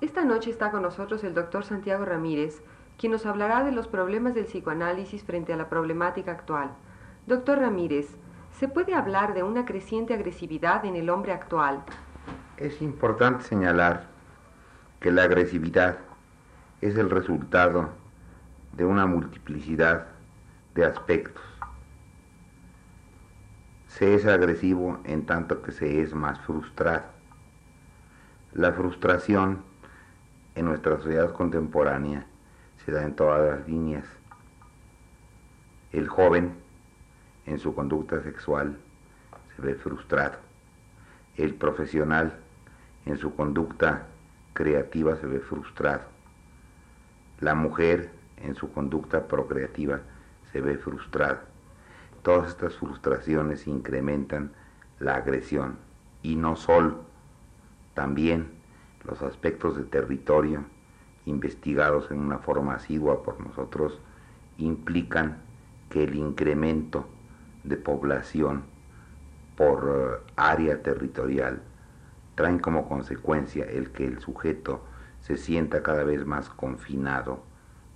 Esta noche está con nosotros el doctor Santiago Ramírez, quien nos hablará de los problemas del psicoanálisis frente a la problemática actual. Doctor Ramírez, ¿se puede hablar de una creciente agresividad en el hombre actual? Es importante señalar que la agresividad es el resultado de una multiplicidad de aspectos. Se es agresivo en tanto que se es más frustrado. La frustración en nuestra sociedad contemporánea se da en todas las líneas. El joven en su conducta sexual se ve frustrado. El profesional en su conducta creativa se ve frustrado. La mujer en su conducta procreativa se ve frustrada. Todas estas frustraciones incrementan la agresión y no solo, también los aspectos de territorio investigados en una forma asidua por nosotros implican que el incremento de población por eh, área territorial traen como consecuencia el que el sujeto se sienta cada vez más confinado,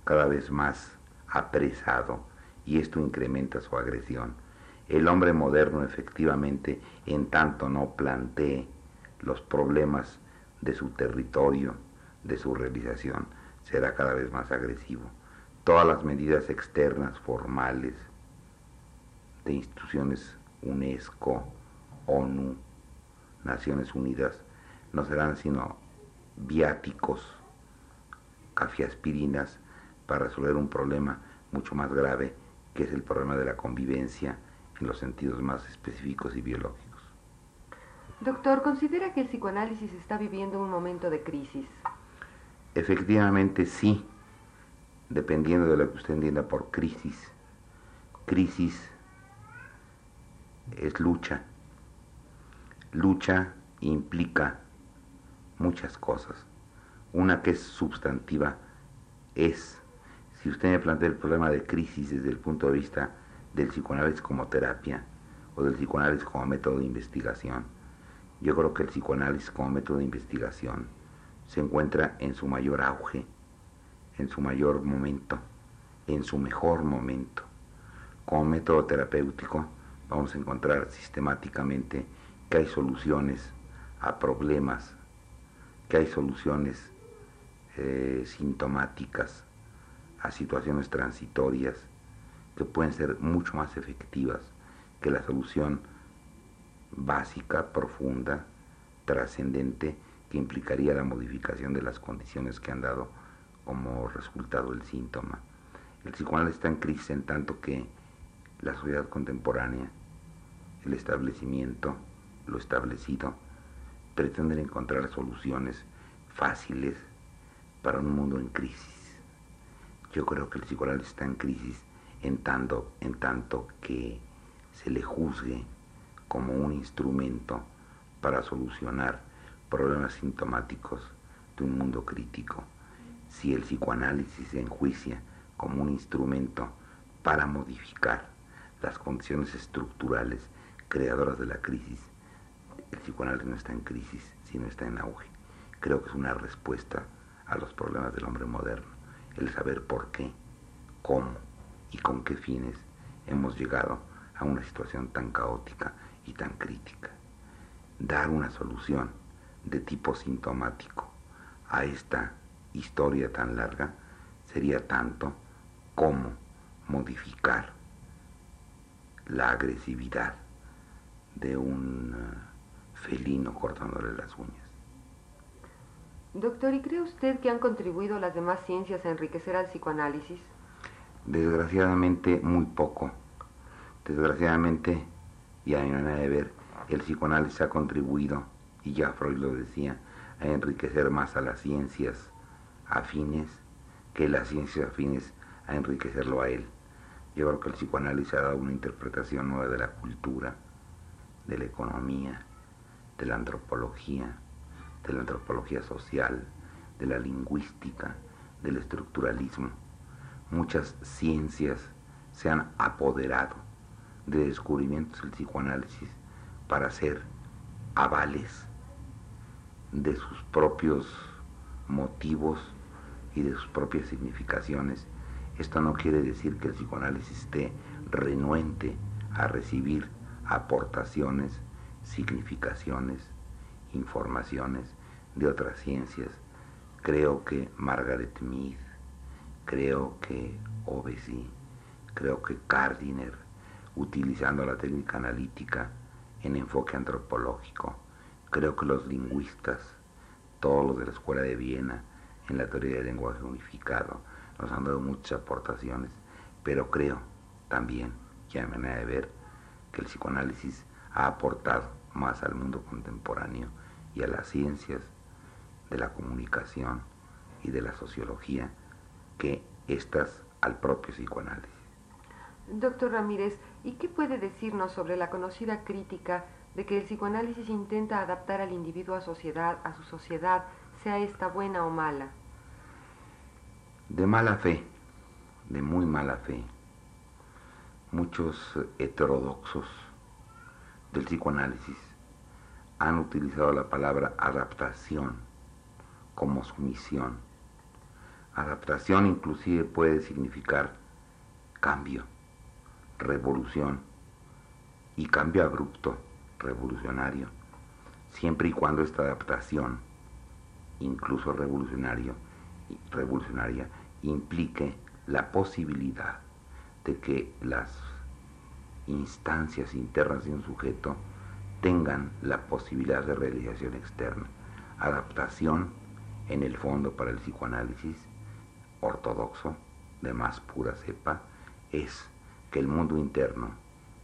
cada vez más apresado, y esto incrementa su agresión. El hombre moderno efectivamente, en tanto no plantee los problemas de su territorio, de su realización, será cada vez más agresivo. Todas las medidas externas, formales, de instituciones UNESCO, ONU, Naciones Unidas, no serán sino viáticos, cafiaspirinas, para resolver un problema mucho más grave, que es el problema de la convivencia en los sentidos más específicos y biológicos. Doctor, ¿considera que el psicoanálisis está viviendo un momento de crisis? Efectivamente sí, dependiendo de lo que usted entienda por crisis. Crisis es lucha. Lucha implica muchas cosas. Una que es sustantiva es, si usted me plantea el problema de crisis desde el punto de vista del psicoanálisis como terapia o del psicoanálisis como método de investigación, yo creo que el psicoanálisis como método de investigación se encuentra en su mayor auge, en su mayor momento, en su mejor momento. Como método terapéutico vamos a encontrar sistemáticamente que hay soluciones a problemas, que hay soluciones eh, sintomáticas a situaciones transitorias que pueden ser mucho más efectivas que la solución básica, profunda, trascendente, que implicaría la modificación de las condiciones que han dado como resultado el síntoma. El psicoanálisis está en crisis en tanto que la sociedad contemporánea, el establecimiento, lo establecido, pretenden encontrar soluciones fáciles para un mundo en crisis. Yo creo que el psicoanálisis está en crisis en tanto, en tanto que se le juzgue como un instrumento para solucionar problemas sintomáticos de un mundo crítico, si el psicoanálisis se enjuicia como un instrumento para modificar las condiciones estructurales creadoras de la crisis, el psicoanálisis no está en crisis, sino está en auge. Creo que es una respuesta a los problemas del hombre moderno, el saber por qué, cómo y con qué fines hemos llegado a una situación tan caótica y tan crítica. Dar una solución de tipo sintomático a esta historia tan larga sería tanto como modificar la agresividad de un eh, felino cortándole las uñas. Doctor, ¿y cree usted que han contribuido las demás ciencias a enriquecer al psicoanálisis? Desgraciadamente muy poco Desgraciadamente, y a mi manera de ver, el psicoanálisis ha contribuido, y ya Freud lo decía, a enriquecer más a las ciencias afines que las ciencias afines a enriquecerlo a él. Yo creo que el psicoanálisis ha dado una interpretación nueva de la cultura, de la economía, de la antropología, de la antropología social, de la lingüística, del estructuralismo. Muchas ciencias se han apoderado de descubrimientos del psicoanálisis para hacer avales de sus propios motivos y de sus propias significaciones. Esto no quiere decir que el psicoanálisis esté renuente a recibir aportaciones, significaciones, informaciones de otras ciencias. Creo que Margaret Mead, creo que Ovesi, creo que Gardiner, utilizando la técnica analítica en enfoque antropológico, creo que los lingüistas, todos los de la Escuela de Viena, en la teoría del lenguaje unificado, nos han dado muchas aportaciones, pero creo también, que a manera de ver, que el psicoanálisis ha aportado más al mundo contemporáneo y a las ciencias de la comunicación y de la sociología que estas al propio psicoanálisis. Doctor Ramírez, ¿y qué puede decirnos sobre la conocida crítica de que el psicoanálisis intenta adaptar al individuo a sociedad, a su sociedad, sea esta buena o mala? De mala fe, de muy mala fe. Muchos heterodoxos del psicoanálisis han utilizado la palabra adaptación como sumisión. Adaptación inclusive puede significar cambio, revolución y cambio abrupto, revolucionario, siempre y cuando esta adaptación, incluso revolucionario, revolucionaria, implique la posibilidad de que las instancias internas de un sujeto tengan la posibilidad de realización externa. Adaptación, en el fondo, para el psicoanálisis ortodoxo, de más pura cepa, es que el mundo interno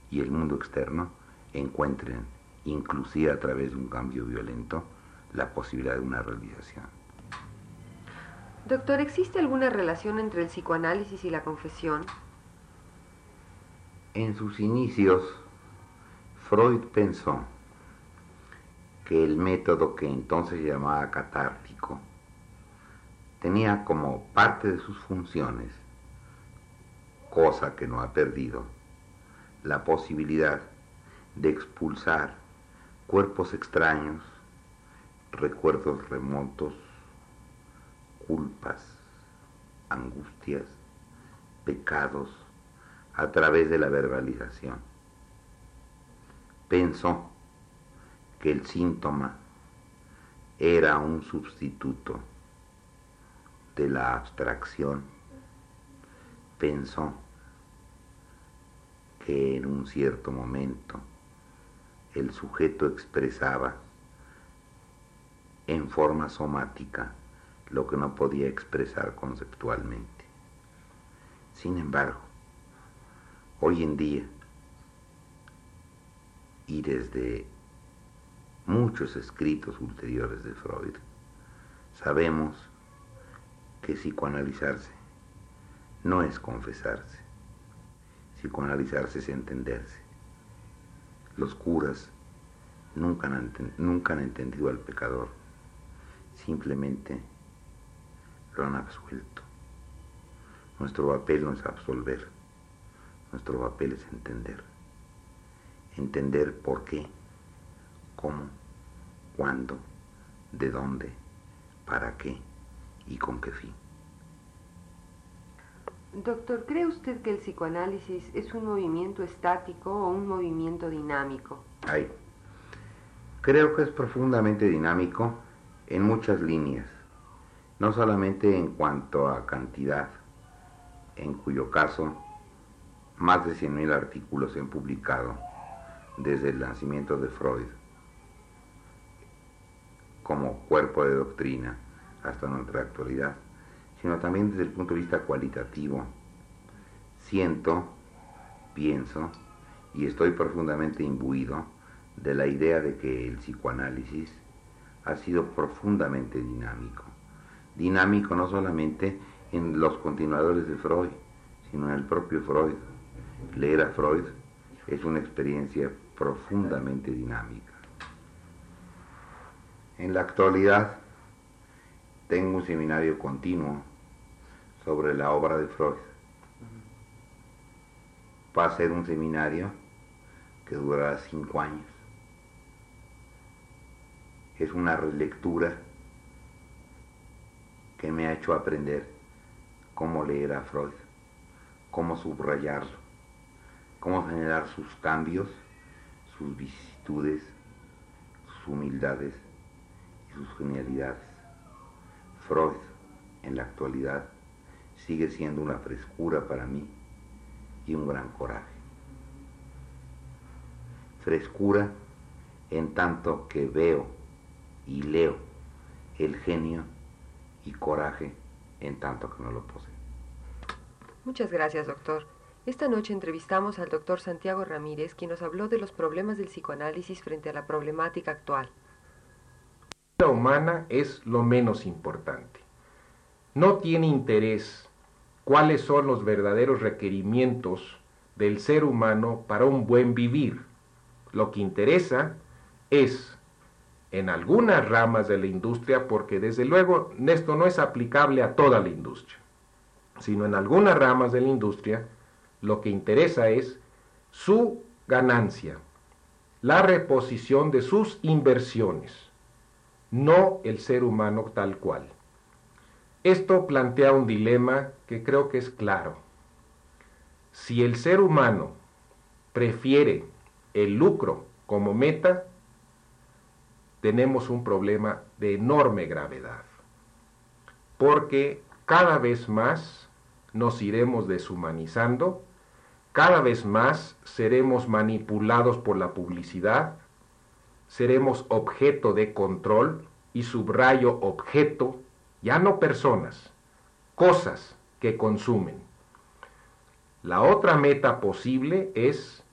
y el mundo externo encuentren, inclusive a través de un cambio violento, la posibilidad de una realización. Doctor, ¿existe alguna relación entre el psicoanálisis y la confesión? En sus inicios, Freud pensó que el método que entonces llamaba catártico tenía como parte de sus funciones, cosa que no ha perdido, la posibilidad de expulsar cuerpos extraños, recuerdos remotos, culpas, angustias, pecados, a través de la verbalización. Pensó que el síntoma era un sustituto de la abstracción. Pensó que en un cierto momento el sujeto expresaba en forma somática lo que no podía expresar conceptualmente. Sin embargo, Hoy en día, y desde muchos escritos ulteriores de Freud, sabemos que psicoanalizarse no es confesarse, psicoanalizarse es entenderse. Los curas nunca han, nunca han entendido al pecador, simplemente lo han absuelto. Nuestro papel no es absolver nuestro papel es entender. Entender por qué, cómo, cuándo, de dónde, para qué y con qué fin. Doctor, ¿cree usted que el psicoanálisis es un movimiento estático o un movimiento dinámico? Ay, creo que es profundamente dinámico en muchas líneas, no solamente en cuanto a cantidad, en cuyo caso más de 100.000 artículos se han publicado desde el nacimiento de Freud como cuerpo de doctrina hasta nuestra actualidad, sino también desde el punto de vista cualitativo. Siento, pienso y estoy profundamente imbuido de la idea de que el psicoanálisis ha sido profundamente dinámico. Dinámico no solamente en los continuadores de Freud, sino en el propio Freud. Leer a Freud es una experiencia profundamente dinámica. En la actualidad tengo un seminario continuo sobre la obra de Freud. Va a ser un seminario que durará cinco años. Es una relectura que me ha hecho aprender cómo leer a Freud, cómo subrayarlo, cómo generar sus cambios, sus vicisitudes, sus humildades y sus genialidades. Freud, en la actualidad, sigue siendo una frescura para mí y un gran coraje. Frescura en tanto que veo y leo el genio y coraje en tanto que no lo poseo. Muchas gracias, doctor. Esta noche entrevistamos al doctor Santiago Ramírez, quien nos habló de los problemas del psicoanálisis frente a la problemática actual. La humana es lo menos importante. No tiene interés cuáles son los verdaderos requerimientos del ser humano para un buen vivir. Lo que interesa es en algunas ramas de la industria, porque desde luego esto no es aplicable a toda la industria, sino en algunas ramas de la industria, lo que interesa es su ganancia, la reposición de sus inversiones, no el ser humano tal cual. Esto plantea un dilema que creo que es claro. Si el ser humano prefiere el lucro como meta, tenemos un problema de enorme gravedad, porque cada vez más nos iremos deshumanizando, cada vez más seremos manipulados por la publicidad, seremos objeto de control y subrayo objeto, ya no personas, cosas que consumen. La otra meta posible es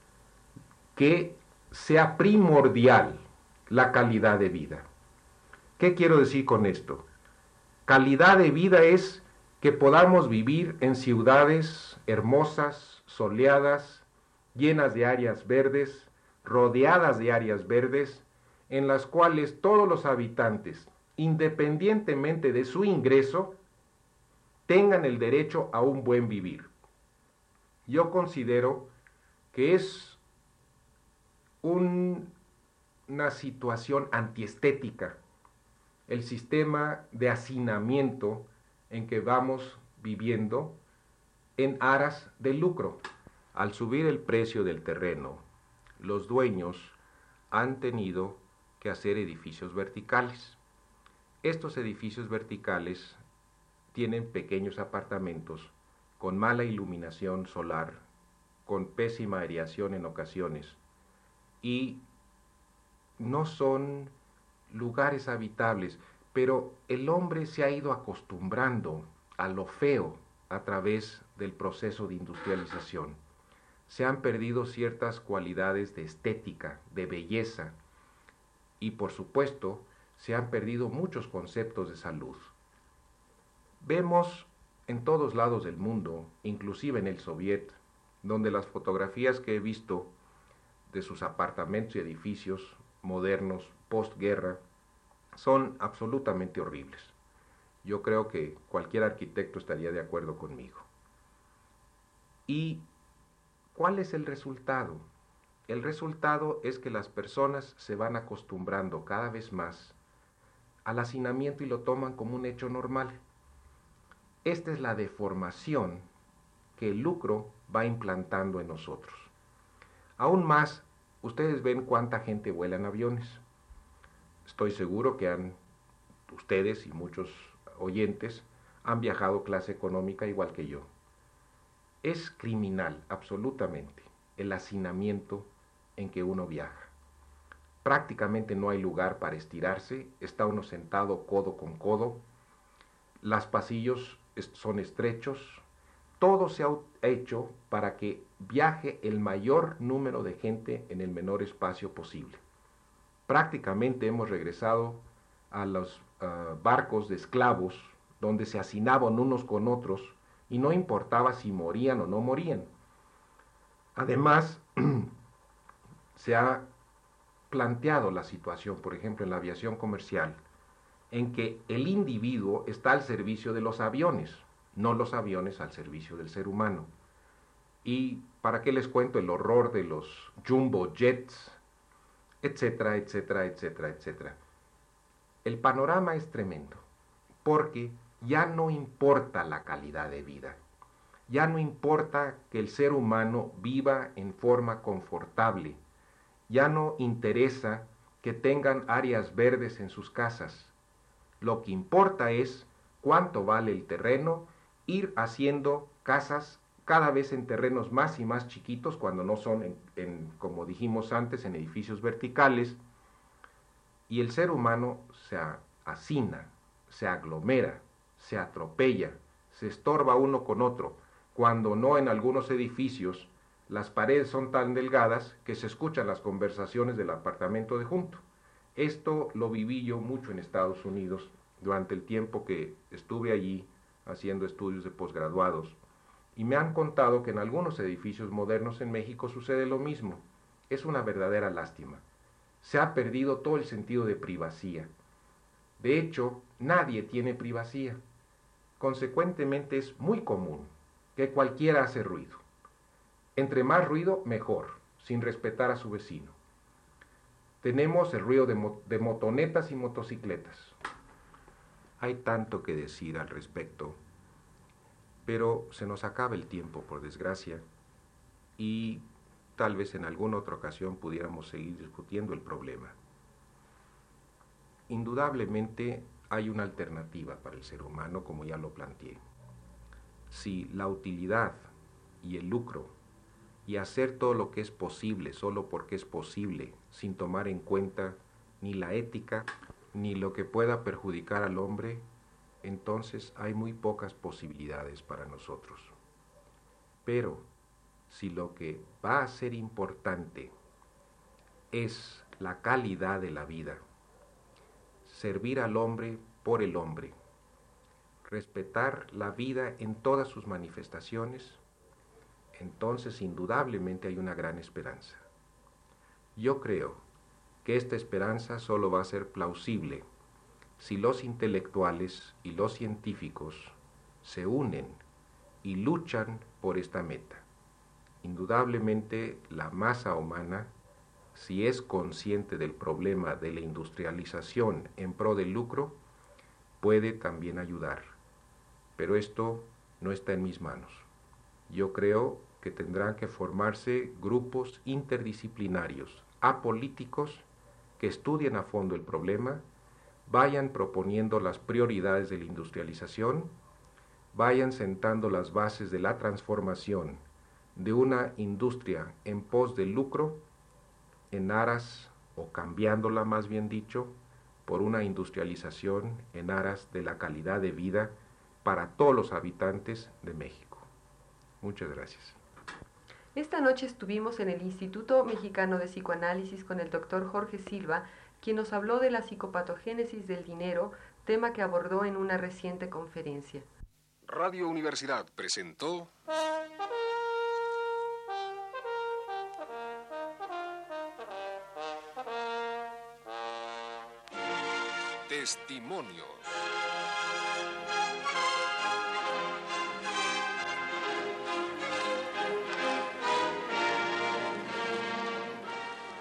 que sea primordial la calidad de vida. ¿Qué quiero decir con esto? Calidad de vida es que podamos vivir en ciudades hermosas, soleadas, llenas de áreas verdes, rodeadas de áreas verdes, en las cuales todos los habitantes, independientemente de su ingreso, tengan el derecho a un buen vivir. Yo considero que es un una situación antiestética, el sistema de hacinamiento en que vamos viviendo en aras del lucro. Al subir el precio del terreno, los dueños han tenido que hacer edificios verticales. Estos edificios verticales tienen pequeños apartamentos con mala iluminación solar, con pésima aireación en ocasiones y no son lugares habitables, pero el hombre se ha ido acostumbrando a lo feo a través del proceso de industrialización. Se han perdido ciertas cualidades de estética, de belleza, y por supuesto se han perdido muchos conceptos de salud. Vemos en todos lados del mundo, inclusive en el Soviet, donde las fotografías que he visto de sus apartamentos y edificios modernos, postguerra, son absolutamente horribles. Yo creo que cualquier arquitecto estaría de acuerdo conmigo. ¿Y cuál es el resultado? El resultado es que las personas se van acostumbrando cada vez más al hacinamiento y lo toman como un hecho normal. Esta es la deformación que el lucro va implantando en nosotros. Aún más Ustedes ven cuánta gente vuela en aviones. Estoy seguro que han, ustedes y muchos oyentes han viajado clase económica igual que yo. Es criminal, absolutamente, el hacinamiento en que uno viaja. Prácticamente no hay lugar para estirarse, está uno sentado codo con codo, las pasillos son estrechos, todo se ha hecho para que viaje el mayor número de gente en el menor espacio posible. Prácticamente hemos regresado a los ah, barcos de esclavos donde se hacinaban unos con otros y no importaba si morían o no morían. Además, se ha planteado la situación, por ejemplo, en la aviación comercial, en que el individuo está al servicio de los aviones, no los aviones al servicio del ser humano. Y para qué les cuento el horror de los jumbo jets, etcétera, etcétera, etcétera, etcétera. El panorama es tremendo, porque ya no importa la calidad de vida, ya no importa que el ser humano viva en forma confortable, ya no interesa que tengan áreas verdes en sus casas. Lo que importa es cuánto vale el terreno, ir haciendo casas cada vez en terrenos más y más chiquitos, cuando no son, en, como dijimos antes, en edificios verticales, y el ser humano se hacina, se aglomera, se atropella, se estorba uno con otro, cuando no en algunos edificios las paredes son tan delgadas que se escuchan las conversaciones del apartamento de junto. Esto lo viví yo mucho en Estados Unidos durante el tiempo que estuve allí haciendo estudios de posgraduados y me han contado que en algunos edificios modernos en México sucede lo mismo. Es una verdadera lástima. Se ha perdido todo el sentido de privacidad. De hecho, nadie tiene privacidad. Consecuentemente es muy común que cualquiera hace ruido. Entre más ruido, mejor, sin respetar a su vecino. Tenemos el ruido de, motonetas y motocicletas. Hay tanto que decir al respecto, pero se nos acaba el tiempo, por desgracia, y tal vez en alguna otra ocasión pudiéramos seguir discutiendo el problema. Indudablemente hay una alternativa para el ser humano, como ya lo planteé. Si la utilidad y el lucro y hacer todo lo que es posible solo porque es posible, sin tomar en cuenta ni la ética ni lo que pueda perjudicar al hombre, entonces hay muy pocas posibilidades para nosotros. Pero si lo que va a ser importante es la calidad de la vida, servir al hombre por el hombre, respetar la vida en todas sus manifestaciones, entonces indudablemente hay una gran esperanza. Yo creo que esta esperanza solo va a ser plausible si los intelectuales y los científicos se unen y luchan por esta meta. Indudablemente la masa humana, si es consciente del problema de la industrialización en pro del lucro, puede también ayudar. Pero esto no está en mis manos. Yo creo que tendrán que formarse grupos interdisciplinarios, apolíticos, que estudien a fondo el problema, vayan proponiendo las prioridades de la industrialización, vayan sentando las bases de la transformación de una industria en pos del lucro, en aras, o cambiándola más bien dicho, por una industrialización en aras de la calidad de vida para todos los habitantes de México. Muchas gracias. Esta noche estuvimos en el Instituto Mexicano de Psicoanálisis con el doctor Jorge Silva, quien nos habló de la psicopatogénesis del dinero, tema que abordó en una reciente conferencia. Radio Universidad presentó... Testimonios.